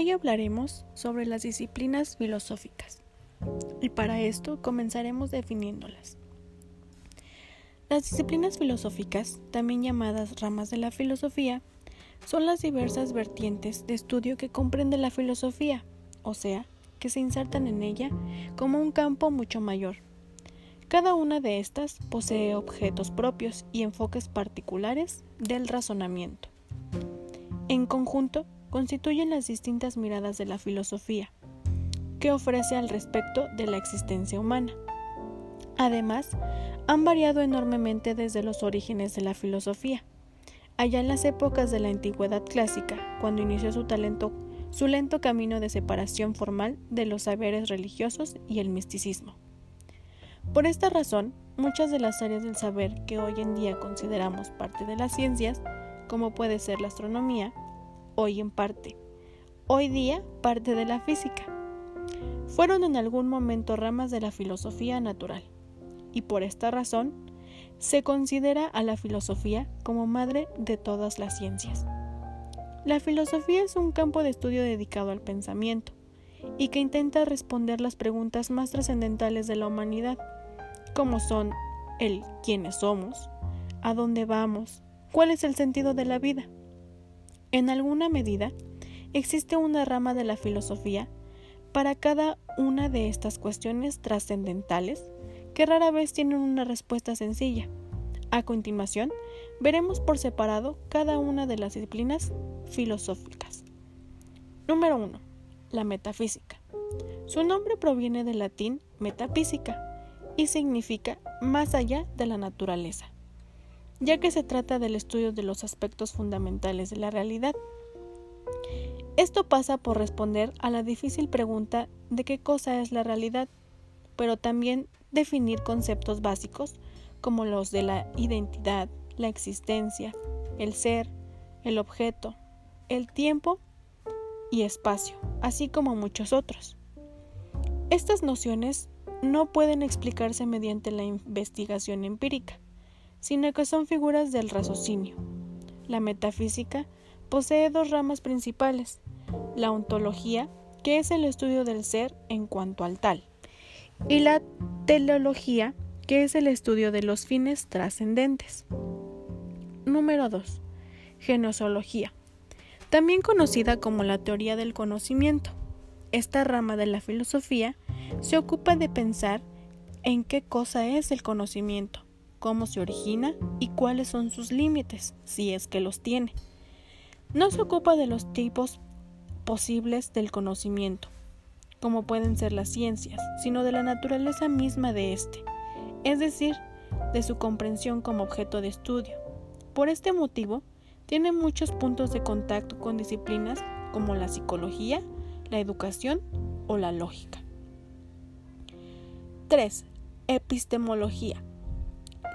Hoy hablaremos sobre las disciplinas filosóficas y para esto comenzaremos definiéndolas. Las disciplinas filosóficas, también llamadas ramas de la filosofía, son las diversas vertientes de estudio que comprende la filosofía, o sea, que se insertan en ella como un campo mucho mayor. Cada una de estas posee objetos propios y enfoques particulares del razonamiento. En conjunto, constituyen las distintas miradas de la filosofía, que ofrece al respecto de la existencia humana. Además, han variado enormemente desde los orígenes de la filosofía. Allá en las épocas de la antigüedad clásica, cuando inició su talento, su lento camino de separación formal de los saberes religiosos y el misticismo. Por esta razón, muchas de las áreas del saber que hoy en día consideramos parte de las ciencias, como puede ser la astronomía, hoy en parte, hoy día parte de la física. Fueron en algún momento ramas de la filosofía natural, y por esta razón se considera a la filosofía como madre de todas las ciencias. La filosofía es un campo de estudio dedicado al pensamiento y que intenta responder las preguntas más trascendentales de la humanidad, como son el quiénes somos, a dónde vamos, cuál es el sentido de la vida. En alguna medida, existe una rama de la filosofía para cada una de estas cuestiones trascendentales que rara vez tienen una respuesta sencilla. A continuación, veremos por separado cada una de las disciplinas filosóficas. Número 1. La metafísica. Su nombre proviene del latín metafísica y significa más allá de la naturaleza ya que se trata del estudio de los aspectos fundamentales de la realidad. Esto pasa por responder a la difícil pregunta de qué cosa es la realidad, pero también definir conceptos básicos como los de la identidad, la existencia, el ser, el objeto, el tiempo y espacio, así como muchos otros. Estas nociones no pueden explicarse mediante la investigación empírica, sino que son figuras del raciocinio. La metafísica posee dos ramas principales, la ontología, que es el estudio del ser en cuanto al tal, y la teleología, que es el estudio de los fines trascendentes. Número 2. Genosología, también conocida como la teoría del conocimiento. Esta rama de la filosofía se ocupa de pensar en qué cosa es el conocimiento, cómo se origina y cuáles son sus límites, si es que los tiene. No se ocupa de los tipos posibles del conocimiento, como pueden ser las ciencias, sino de la naturaleza misma de éste, es decir, de su comprensión como objeto de estudio. Por este motivo, tiene muchos puntos de contacto con disciplinas como la psicología, la educación o la lógica. 3. Epistemología.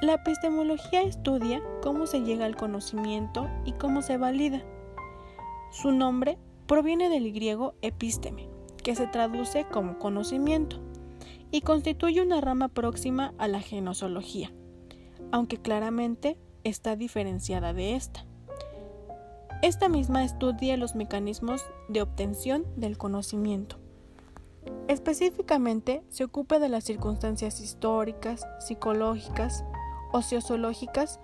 La epistemología estudia cómo se llega al conocimiento y cómo se valida. Su nombre proviene del griego episteme, que se traduce como conocimiento, y constituye una rama próxima a la genosología, aunque claramente está diferenciada de esta. Esta misma estudia los mecanismos de obtención del conocimiento. Específicamente se ocupa de las circunstancias históricas, psicológicas, o sociológicas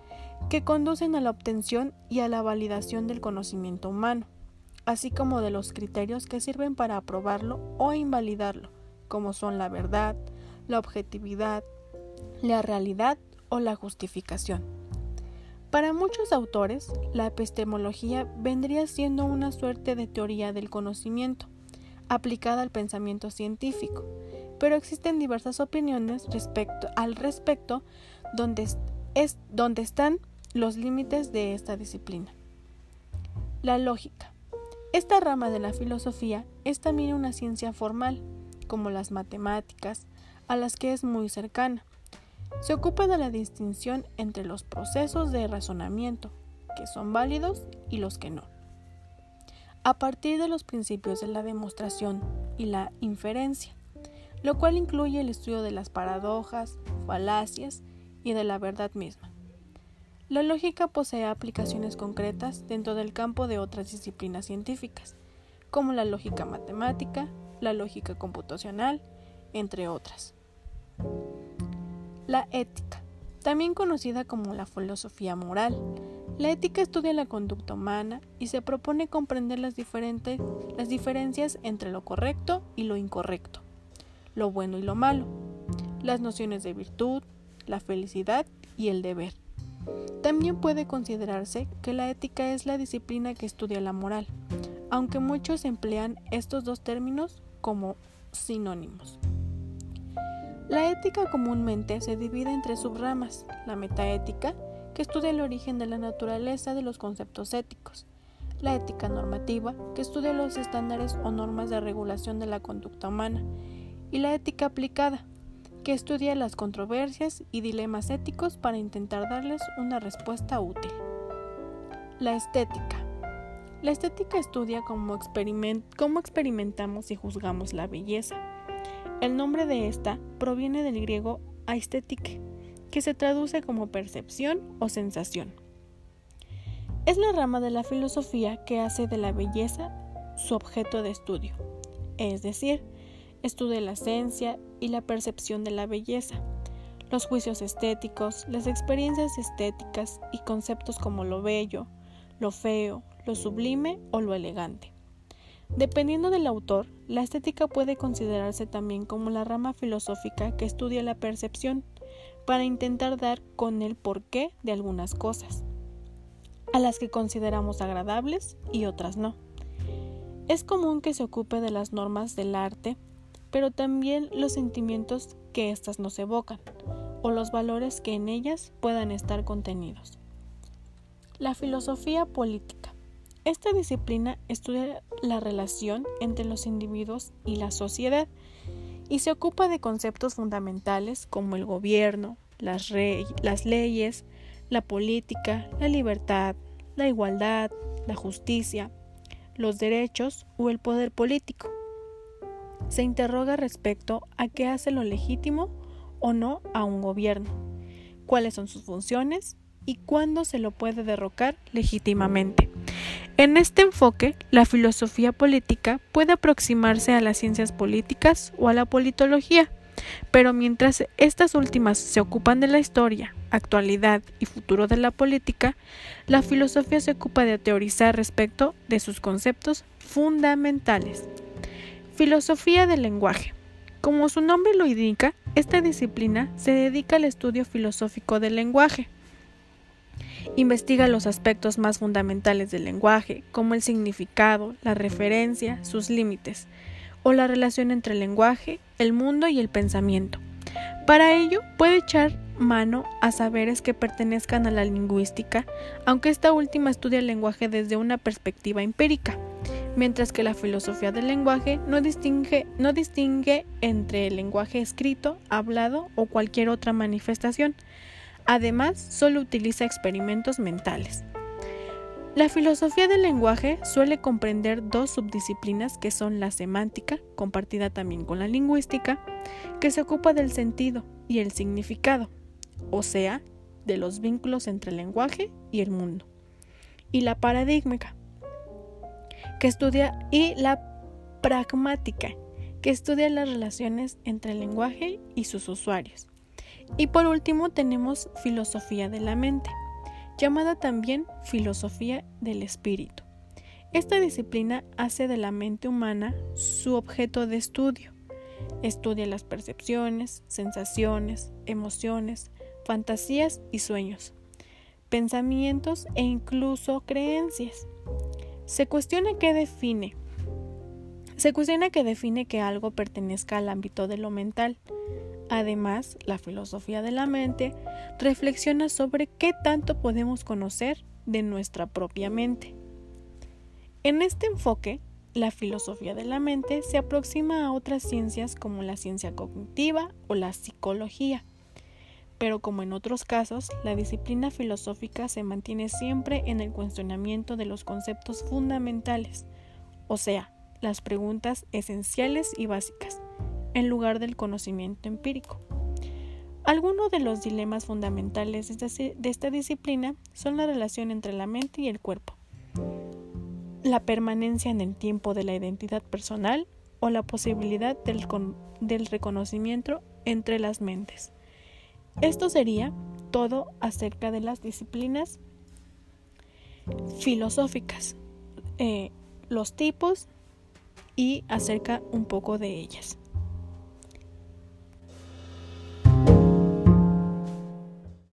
que conducen a la obtención y a la validación del conocimiento humano, así como de los criterios que sirven para aprobarlo o invalidarlo, como son la verdad, la objetividad, la realidad o la justificación. Para muchos autores, la epistemología vendría siendo una suerte de teoría del conocimiento, aplicada al pensamiento científico, pero existen diversas opiniones respecto, al respecto donde, es, están los límites de esta disciplina. La lógica. Esta rama de la filosofía es también una ciencia formal, como las matemáticas, a las que es muy cercana. Se ocupa de la distinción entre los procesos de razonamiento, que son válidos, y los que no. A partir de los principios de la demostración y la inferencia, lo cual incluye el estudio de las paradojas, falacias y de la verdad misma. La lógica posee aplicaciones concretas dentro del campo de otras disciplinas científicas, como la lógica matemática, la lógica computacional, entre otras. La ética, también conocida como la filosofía moral. La ética estudia la conducta humana y se propone comprender las, diferentes, las diferencias entre lo correcto y lo incorrecto, lo bueno y lo malo, las nociones de virtud, la felicidad y el deber. También puede considerarse que la ética es la disciplina que estudia la moral, aunque muchos emplean estos dos términos como sinónimos. La ética comúnmente se divide en tres subramas, la metaética, que estudia el origen de la naturaleza de los conceptos éticos, la ética normativa, que estudia los estándares o normas de regulación de la conducta humana, y la ética aplicada, que estudia las controversias y dilemas éticos para intentar darles una respuesta útil. La estética. La estética estudia cómo, experimentamos y juzgamos la belleza el nombre de esta proviene del griego aesthetic, que se traduce como percepción o sensación. Es la rama de la filosofía que hace de la belleza su objeto de estudio, es decir, estudia la esencia y la percepción de la belleza, los juicios estéticos, las experiencias estéticas y conceptos como lo bello, lo feo, lo sublime o lo elegante. Dependiendo del autor, la estética puede considerarse también como la rama filosófica que estudia la percepción para intentar dar con el porqué de algunas cosas, a las que consideramos agradables y otras no. Es común que se ocupe de las normas del arte, pero también los sentimientos que éstas nos evocan, o los valores que en ellas puedan estar contenidos. La filosofía política. Esta disciplina estudia la relación entre los individuos y la sociedad y se ocupa de conceptos fundamentales como el gobierno, las, las leyes, la política, la libertad, la igualdad, la justicia, los derechos o el poder político. Se interroga respecto a qué hace lo legítimo o no a un gobierno, cuáles son sus funciones y cuándo se lo puede derrocar legítimamente. En este enfoque, la filosofía política puede aproximarse a las ciencias políticas o a la politología, pero mientras estas últimas se ocupan de la historia, actualidad y futuro de la política, la filosofía se ocupa de teorizar respecto de sus conceptos fundamentales. Filosofía del lenguaje. Como su nombre lo indica, esta disciplina se dedica al estudio filosófico del lenguaje. Investiga los aspectos más fundamentales del lenguaje, como el significado, la referencia, sus límites, o la relación entre el lenguaje, el mundo y el pensamiento. Para ello, puede echar mano a saberes que pertenezcan a la lingüística, aunque esta última estudia el lenguaje desde una perspectiva empírica, mientras que la filosofía del lenguaje no distingue, no distingue entre el lenguaje escrito, hablado o cualquier otra manifestación, Además, solo utiliza experimentos mentales. La filosofía del lenguaje suele comprender dos subdisciplinas que son la semántica, compartida también con la lingüística, que se ocupa del sentido y el significado, o sea, de los vínculos entre el lenguaje y el mundo, y la paradigmática, que estudia y la pragmática, que estudia las relaciones entre el lenguaje y sus usuarios. Y por último tenemos filosofía de la mente, llamada también filosofía del espíritu. Esta disciplina hace de la mente humana su objeto de estudio. Estudia las percepciones, sensaciones, emociones, fantasías y sueños, pensamientos e incluso creencias. Se cuestiona qué define. Se cuestiona qué define que algo pertenezca al ámbito de lo mental, Además, la filosofía de la mente reflexiona sobre qué tanto podemos conocer de nuestra propia mente. En este enfoque, la filosofía de la mente se aproxima a otras ciencias como la ciencia cognitiva o la psicología. Pero como en otros casos, la disciplina filosófica se mantiene siempre en el cuestionamiento de los conceptos fundamentales, o sea, las preguntas esenciales y básicas en lugar del conocimiento empírico. Algunos de los dilemas fundamentales de esta disciplina son la relación entre la mente y el cuerpo. la permanencia en el tiempo de la identidad personal o la posibilidad del, del reconocimiento entre las mentes. Esto sería todo acerca de las disciplinas filosóficas, eh, los tipos y acerca un poco de ellas.